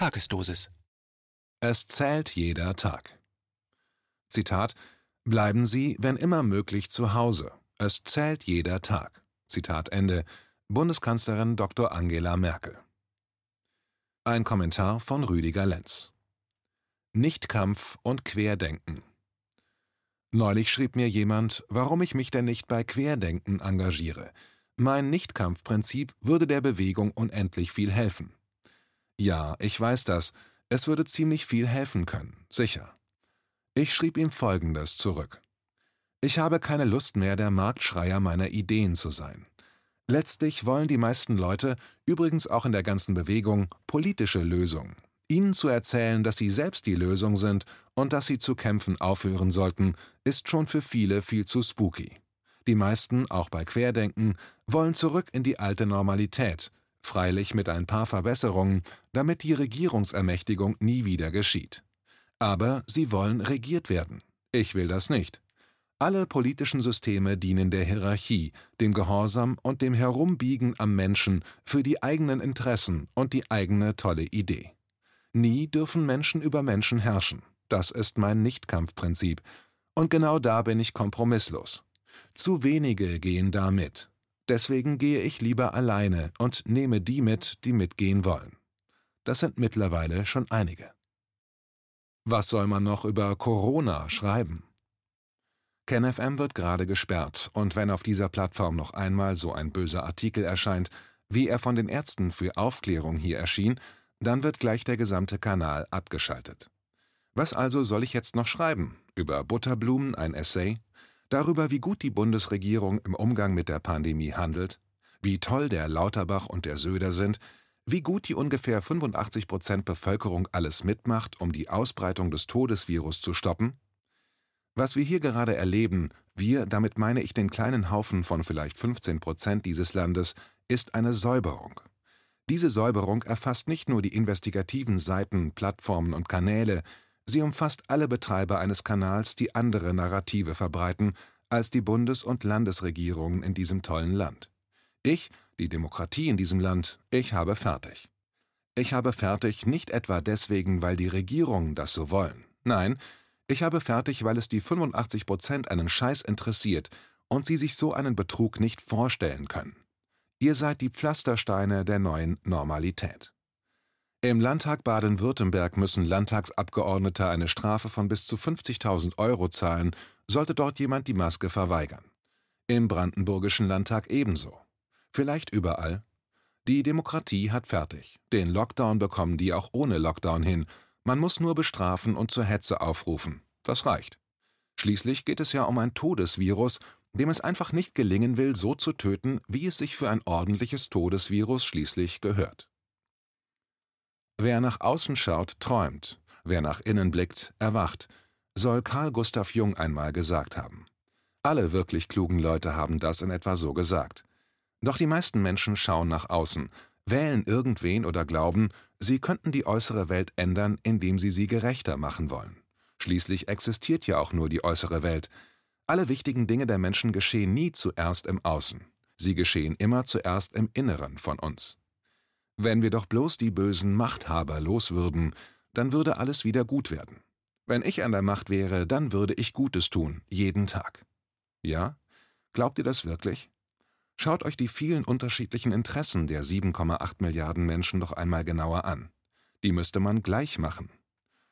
Tagesdosis. Es zählt jeder Tag. Zitat Bleiben Sie, wenn immer möglich, zu Hause. Es zählt jeder Tag. Zitat Ende. Bundeskanzlerin Dr. Angela Merkel. Ein Kommentar von Rüdiger Lenz. Nichtkampf und Querdenken. Neulich schrieb mir jemand, warum ich mich denn nicht bei Querdenken engagiere. Mein Nichtkampfprinzip würde der Bewegung unendlich viel helfen. Ja, ich weiß das, es würde ziemlich viel helfen können, sicher. Ich schrieb ihm Folgendes zurück. Ich habe keine Lust mehr, der Marktschreier meiner Ideen zu sein. Letztlich wollen die meisten Leute, übrigens auch in der ganzen Bewegung, politische Lösungen. Ihnen zu erzählen, dass sie selbst die Lösung sind und dass sie zu kämpfen aufhören sollten, ist schon für viele viel zu spooky. Die meisten, auch bei Querdenken, wollen zurück in die alte Normalität, freilich mit ein paar Verbesserungen, damit die Regierungsermächtigung nie wieder geschieht. Aber sie wollen regiert werden. Ich will das nicht. Alle politischen Systeme dienen der Hierarchie, dem Gehorsam und dem Herumbiegen am Menschen für die eigenen Interessen und die eigene tolle Idee. Nie dürfen Menschen über Menschen herrschen. Das ist mein Nichtkampfprinzip. Und genau da bin ich kompromisslos. Zu wenige gehen da mit. Deswegen gehe ich lieber alleine und nehme die mit, die mitgehen wollen. Das sind mittlerweile schon einige. Was soll man noch über Corona schreiben? KenFM wird gerade gesperrt, und wenn auf dieser Plattform noch einmal so ein böser Artikel erscheint, wie er von den Ärzten für Aufklärung hier erschien, dann wird gleich der gesamte Kanal abgeschaltet. Was also soll ich jetzt noch schreiben? Über Butterblumen ein Essay? Darüber, wie gut die Bundesregierung im Umgang mit der Pandemie handelt? Wie toll der Lauterbach und der Söder sind? Wie gut die ungefähr 85 Prozent Bevölkerung alles mitmacht, um die Ausbreitung des Todesvirus zu stoppen? Was wir hier gerade erleben, wir, damit meine ich den kleinen Haufen von vielleicht 15 Prozent dieses Landes, ist eine Säuberung. Diese Säuberung erfasst nicht nur die investigativen Seiten, Plattformen und Kanäle, sie umfasst alle Betreiber eines Kanals, die andere Narrative verbreiten als die Bundes- und Landesregierungen in diesem tollen Land. Ich, die Demokratie in diesem Land, ich habe fertig. Ich habe fertig nicht etwa deswegen, weil die Regierungen das so wollen. Nein, ich habe fertig, weil es die 85 Prozent einen Scheiß interessiert und sie sich so einen Betrug nicht vorstellen können. Ihr seid die Pflastersteine der neuen Normalität. Im Landtag Baden-Württemberg müssen Landtagsabgeordnete eine Strafe von bis zu 50.000 Euro zahlen, sollte dort jemand die Maske verweigern. Im Brandenburgischen Landtag ebenso. Vielleicht überall. Die Demokratie hat fertig. Den Lockdown bekommen die auch ohne Lockdown hin. Man muss nur bestrafen und zur Hetze aufrufen. Das reicht. Schließlich geht es ja um ein Todesvirus, dem es einfach nicht gelingen will, so zu töten, wie es sich für ein ordentliches Todesvirus schließlich gehört. Wer nach außen schaut, träumt, wer nach innen blickt, erwacht, soll Carl Gustav Jung einmal gesagt haben. Alle wirklich klugen Leute haben das in etwa so gesagt. Doch die meisten Menschen schauen nach außen, wählen irgendwen oder glauben, sie könnten die äußere Welt ändern, indem sie sie gerechter machen wollen. Schließlich existiert ja auch nur die äußere Welt, alle wichtigen Dinge der Menschen geschehen nie zuerst im Außen, sie geschehen immer zuerst im Inneren von uns. Wenn wir doch bloß die bösen Machthaber loswürden, dann würde alles wieder gut werden. Wenn ich an der Macht wäre, dann würde ich Gutes tun, jeden Tag. Ja? Glaubt ihr das wirklich? Schaut euch die vielen unterschiedlichen Interessen der 7,8 Milliarden Menschen doch einmal genauer an. Die müsste man gleich machen.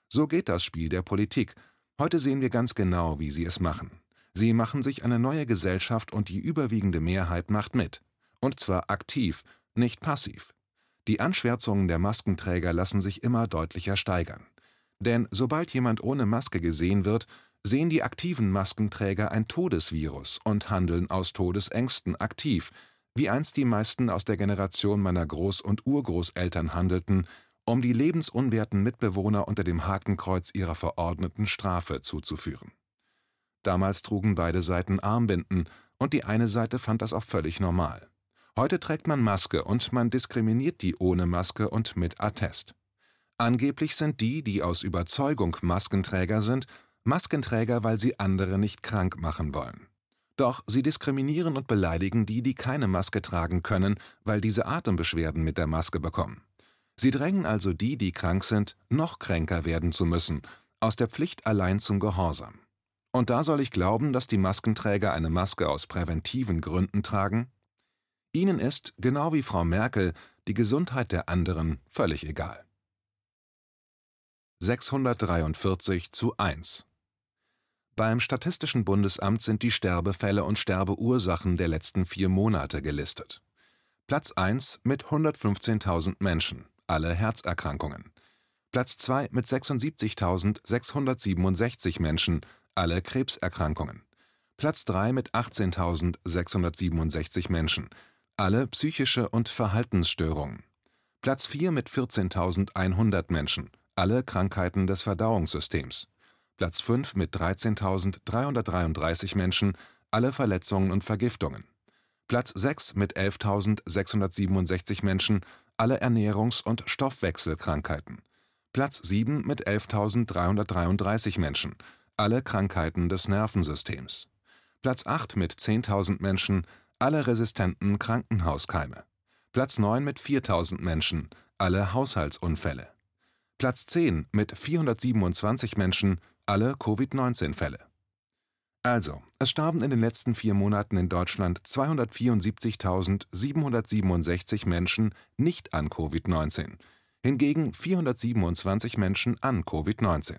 So geht das Spiel der Politik. Heute sehen wir ganz genau, wie sie es machen. Sie machen sich eine neue Gesellschaft und die überwiegende Mehrheit macht mit. Und zwar aktiv, nicht passiv. Die Anschwärzungen der Maskenträger lassen sich immer deutlicher steigern. Denn sobald jemand ohne Maske gesehen wird, sehen die aktiven Maskenträger ein Todesvirus und handeln aus Todesängsten aktiv, wie einst die meisten aus der Generation meiner Groß- und Urgroßeltern handelten, um die lebensunwerten Mitbewohner unter dem Hakenkreuz ihrer verordneten Strafe zuzuführen. Damals trugen beide Seiten Armbinden, und die eine Seite fand das auch völlig normal. Heute trägt man Maske und man diskriminiert die ohne Maske und mit Attest. Angeblich sind die, die aus Überzeugung Maskenträger sind, Maskenträger, weil sie andere nicht krank machen wollen. Doch sie diskriminieren und beleidigen die, die keine Maske tragen können, weil diese Atembeschwerden mit der Maske bekommen. Sie drängen also die, die krank sind, noch kränker werden zu müssen, aus der Pflicht allein zum Gehorsam. Und da soll ich glauben, dass die Maskenträger eine Maske aus präventiven Gründen tragen? Ihnen ist, genau wie Frau Merkel, die Gesundheit der anderen völlig egal. 643 zu 1 Beim Statistischen Bundesamt sind die Sterbefälle und Sterbeursachen der letzten vier Monate gelistet. Platz 1 mit 115.000 Menschen, alle Herzerkrankungen. Platz 2 mit 76.667 Menschen, alle Krebserkrankungen. Platz 3 mit 18.667 Menschen, alle psychische und Verhaltensstörungen. Platz 4 mit 14.100 Menschen, alle Krankheiten des Verdauungssystems. Platz 5 mit 13.333 Menschen, alle Verletzungen und Vergiftungen. Platz 6 mit 11.667 Menschen, alle Ernährungs- und Stoffwechselkrankheiten. Platz 7 mit 11.333 Menschen, alle Krankheiten des Nervensystems. Platz 8 mit 10.000 Menschen, alle resistenten Krankenhauskeime. Platz 9 mit 4.000 Menschen, alle Haushaltsunfälle. Platz 10 mit 427 Menschen, alle Covid-19-Fälle. Also, es starben in den letzten vier Monaten in Deutschland 274.767 Menschen nicht an Covid-19, hingegen 427 Menschen an Covid-19.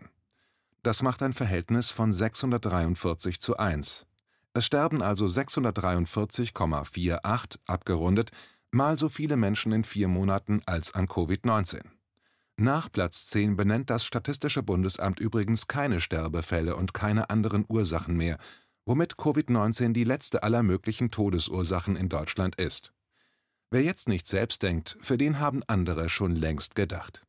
Das macht ein Verhältnis von 643 zu 1. Es sterben also 643,48 abgerundet mal so viele Menschen in vier Monaten als an Covid-19. Nach Platz 10 benennt das Statistische Bundesamt übrigens keine Sterbefälle und keine anderen Ursachen mehr, womit Covid-19 die letzte aller möglichen Todesursachen in Deutschland ist. Wer jetzt nicht selbst denkt, für den haben andere schon längst gedacht.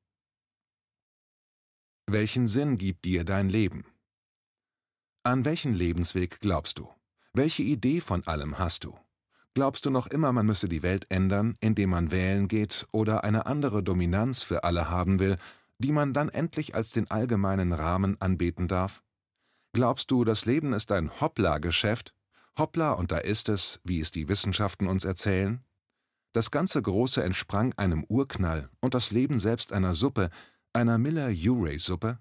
Welchen Sinn gibt dir dein Leben? An welchen Lebensweg glaubst du? Welche Idee von allem hast du? Glaubst du noch immer, man müsse die Welt ändern, indem man wählen geht oder eine andere Dominanz für alle haben will, die man dann endlich als den allgemeinen Rahmen anbeten darf? Glaubst du, das Leben ist ein Hoppla-Geschäft? Hoppla und da ist es, wie es die Wissenschaften uns erzählen? Das ganze Große entsprang einem Urknall und das Leben selbst einer Suppe, einer Miller-Urey-Suppe?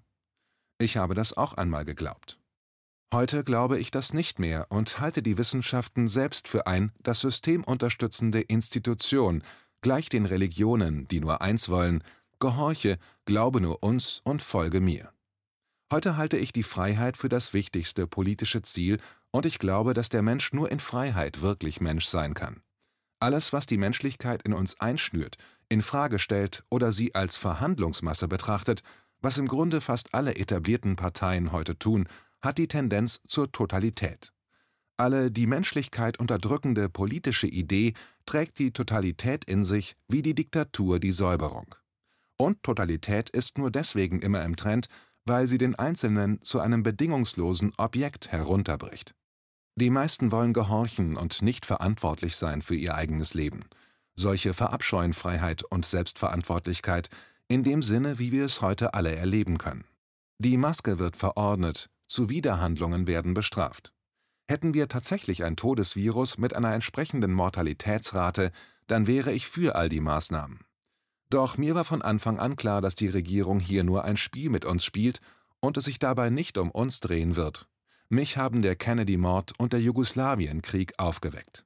Ich habe das auch einmal geglaubt. Heute glaube ich das nicht mehr und halte die Wissenschaften selbst für ein das System unterstützende Institution, gleich den Religionen, die nur eins wollen: Gehorche, glaube nur uns und folge mir. Heute halte ich die Freiheit für das wichtigste politische Ziel und ich glaube, dass der Mensch nur in Freiheit wirklich Mensch sein kann. Alles, was die Menschlichkeit in uns einschnürt, in Frage stellt oder sie als Verhandlungsmasse betrachtet, was im Grunde fast alle etablierten Parteien heute tun, hat die Tendenz zur Totalität. Alle die Menschlichkeit unterdrückende politische Idee trägt die Totalität in sich wie die Diktatur die Säuberung. Und Totalität ist nur deswegen immer im Trend, weil sie den Einzelnen zu einem bedingungslosen Objekt herunterbricht. Die meisten wollen gehorchen und nicht verantwortlich sein für ihr eigenes Leben. Solche verabscheuen Freiheit und Selbstverantwortlichkeit in dem Sinne, wie wir es heute alle erleben können. Die Maske wird verordnet, Zuwiderhandlungen werden bestraft. Hätten wir tatsächlich ein Todesvirus mit einer entsprechenden Mortalitätsrate, dann wäre ich für all die Maßnahmen. Doch mir war von Anfang an klar, dass die Regierung hier nur ein Spiel mit uns spielt und es sich dabei nicht um uns drehen wird. Mich haben der Kennedy-Mord und der Jugoslawienkrieg aufgeweckt.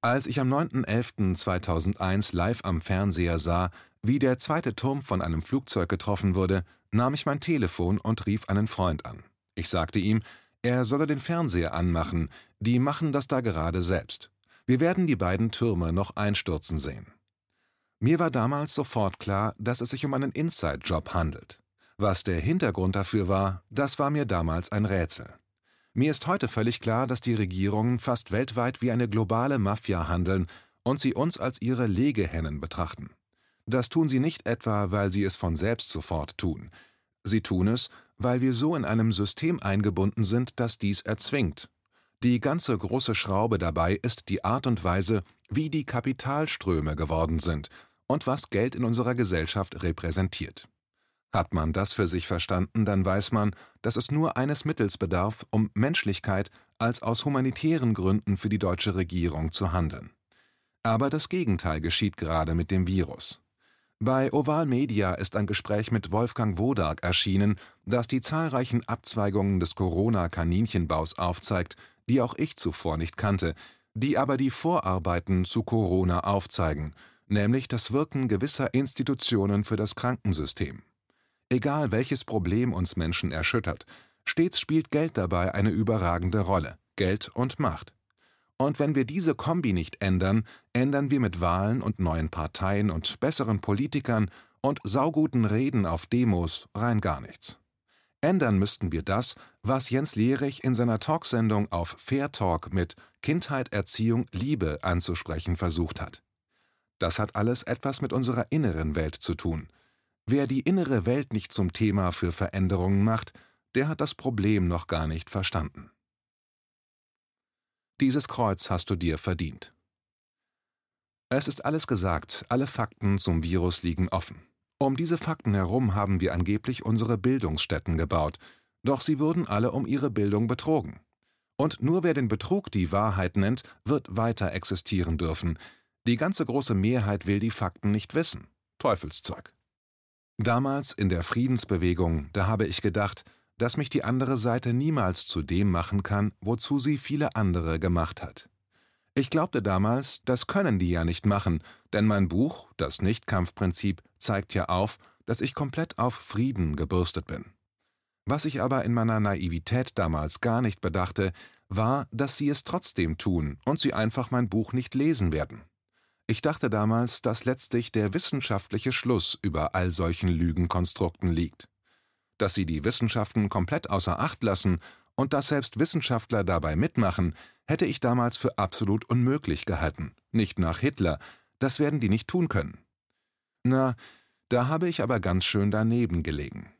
Als ich am 9.11.2001 live am Fernseher sah, wie der zweite Turm von einem Flugzeug getroffen wurde, nahm ich mein Telefon und rief einen Freund an. Ich sagte ihm, er solle den Fernseher anmachen, die machen das da gerade selbst. Wir werden die beiden Türme noch einstürzen sehen. Mir war damals sofort klar, dass es sich um einen Inside-Job handelt. Was der Hintergrund dafür war, das war mir damals ein Rätsel. Mir ist heute völlig klar, dass die Regierungen fast weltweit wie eine globale Mafia handeln und sie uns als ihre Legehennen betrachten. Das tun sie nicht etwa, weil sie es von selbst sofort tun. Sie tun es, weil wir so in einem System eingebunden sind, das dies erzwingt. Die ganze große Schraube dabei ist die Art und Weise, wie die Kapitalströme geworden sind und was Geld in unserer Gesellschaft repräsentiert. Hat man das für sich verstanden, dann weiß man, dass es nur eines Mittels bedarf, um Menschlichkeit als aus humanitären Gründen für die deutsche Regierung zu handeln. Aber das Gegenteil geschieht gerade mit dem Virus. Bei Oval Media ist ein Gespräch mit Wolfgang Wodark erschienen, das die zahlreichen Abzweigungen des Corona-Kaninchenbaus aufzeigt, die auch ich zuvor nicht kannte, die aber die Vorarbeiten zu Corona aufzeigen, nämlich das Wirken gewisser Institutionen für das Krankensystem. Egal welches Problem uns Menschen erschüttert, stets spielt Geld dabei eine überragende Rolle, Geld und Macht. Und wenn wir diese Kombi nicht ändern, ändern wir mit Wahlen und neuen Parteien und besseren Politikern und sauguten Reden auf Demos rein gar nichts. Ändern müssten wir das, was Jens Lehrig in seiner Talksendung auf Fair Talk mit Kindheit, Erziehung, Liebe anzusprechen versucht hat. Das hat alles etwas mit unserer inneren Welt zu tun. Wer die innere Welt nicht zum Thema für Veränderungen macht, der hat das Problem noch gar nicht verstanden. Dieses Kreuz hast du dir verdient. Es ist alles gesagt, alle Fakten zum Virus liegen offen. Um diese Fakten herum haben wir angeblich unsere Bildungsstätten gebaut, doch sie wurden alle um ihre Bildung betrogen. Und nur wer den Betrug die Wahrheit nennt, wird weiter existieren dürfen. Die ganze große Mehrheit will die Fakten nicht wissen. Teufelszeug. Damals in der Friedensbewegung, da habe ich gedacht, dass mich die andere Seite niemals zu dem machen kann, wozu sie viele andere gemacht hat. Ich glaubte damals, das können die ja nicht machen, denn mein Buch, das Nichtkampfprinzip, zeigt ja auf, dass ich komplett auf Frieden gebürstet bin. Was ich aber in meiner Naivität damals gar nicht bedachte, war, dass sie es trotzdem tun und sie einfach mein Buch nicht lesen werden. Ich dachte damals, dass letztlich der wissenschaftliche Schluss über all solchen Lügenkonstrukten liegt dass sie die Wissenschaften komplett außer Acht lassen und dass selbst Wissenschaftler dabei mitmachen, hätte ich damals für absolut unmöglich gehalten. Nicht nach Hitler, das werden die nicht tun können. Na, da habe ich aber ganz schön daneben gelegen.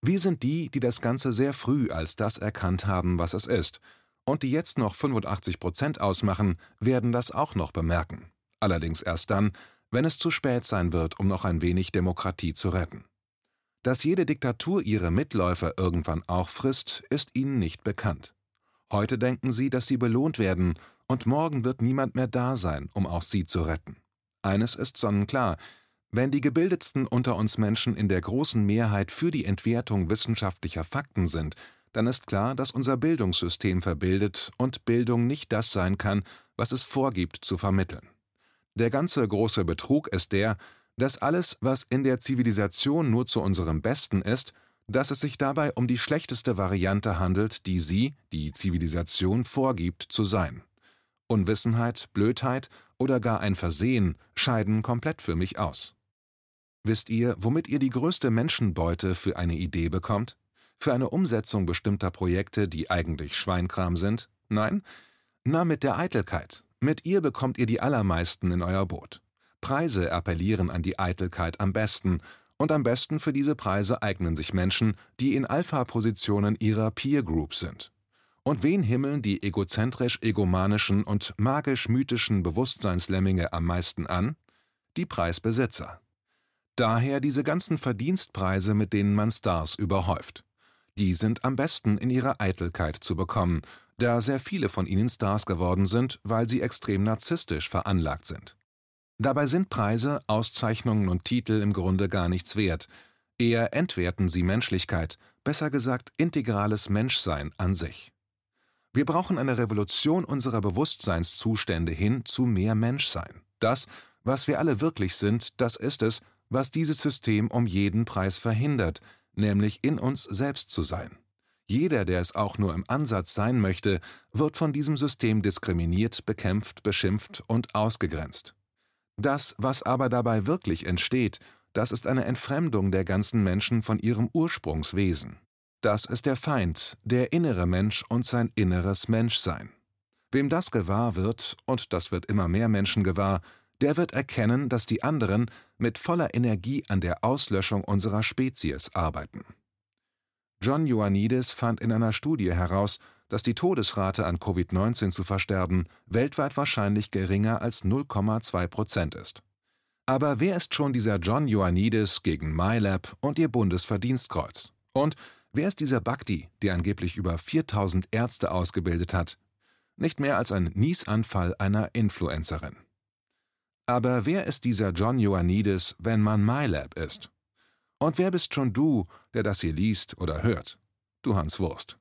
Wir sind die, die das Ganze sehr früh als das erkannt haben, was es ist, und die jetzt noch 85 Prozent ausmachen, werden das auch noch bemerken. Allerdings erst dann, wenn es zu spät sein wird, um noch ein wenig Demokratie zu retten. Dass jede Diktatur ihre Mitläufer irgendwann auch frisst, ist ihnen nicht bekannt. Heute denken sie, dass sie belohnt werden, und morgen wird niemand mehr da sein, um auch sie zu retten. Eines ist sonnenklar, wenn die gebildetsten unter uns Menschen in der großen Mehrheit für die Entwertung wissenschaftlicher Fakten sind, dann ist klar, dass unser Bildungssystem verbildet und Bildung nicht das sein kann, was es vorgibt zu vermitteln. Der ganze große Betrug ist der, dass alles, was in der Zivilisation nur zu unserem Besten ist, dass es sich dabei um die schlechteste Variante handelt, die sie, die Zivilisation, vorgibt zu sein. Unwissenheit, Blödheit oder gar ein Versehen scheiden komplett für mich aus. Wisst ihr, womit ihr die größte Menschenbeute für eine Idee bekommt? Für eine Umsetzung bestimmter Projekte, die eigentlich Schweinkram sind? Nein? Na, mit der Eitelkeit. Mit ihr bekommt ihr die allermeisten in euer Boot. Preise appellieren an die Eitelkeit am besten, und am besten für diese Preise eignen sich Menschen, die in Alpha-Positionen ihrer Peer Group sind. Und wen himmeln die egozentrisch-egomanischen und magisch-mythischen Bewusstseinslemminge am meisten an? Die Preisbesitzer. Daher diese ganzen Verdienstpreise, mit denen man Stars überhäuft. Die sind am besten in ihrer Eitelkeit zu bekommen, da sehr viele von ihnen Stars geworden sind, weil sie extrem narzisstisch veranlagt sind. Dabei sind Preise, Auszeichnungen und Titel im Grunde gar nichts wert, eher entwerten sie Menschlichkeit, besser gesagt integrales Menschsein an sich. Wir brauchen eine Revolution unserer Bewusstseinszustände hin zu mehr Menschsein. Das, was wir alle wirklich sind, das ist es, was dieses System um jeden Preis verhindert, nämlich in uns selbst zu sein. Jeder, der es auch nur im Ansatz sein möchte, wird von diesem System diskriminiert, bekämpft, beschimpft und ausgegrenzt. Das, was aber dabei wirklich entsteht, das ist eine Entfremdung der ganzen Menschen von ihrem Ursprungswesen. Das ist der Feind, der innere Mensch und sein inneres Menschsein. Wem das gewahr wird, und das wird immer mehr Menschen gewahr, der wird erkennen, dass die anderen mit voller Energie an der Auslöschung unserer Spezies arbeiten. John Ioannidis fand in einer Studie heraus, dass die Todesrate an Covid-19 zu versterben weltweit wahrscheinlich geringer als 0,2 Prozent ist. Aber wer ist schon dieser John Ioannidis gegen MyLab und ihr Bundesverdienstkreuz? Und wer ist dieser Bhakti, der angeblich über 4000 Ärzte ausgebildet hat? Nicht mehr als ein Niesanfall einer Influencerin. Aber wer ist dieser John Ioannidis, wenn man MyLab ist? Und wer bist schon du, der das hier liest oder hört? Du Hans Wurst.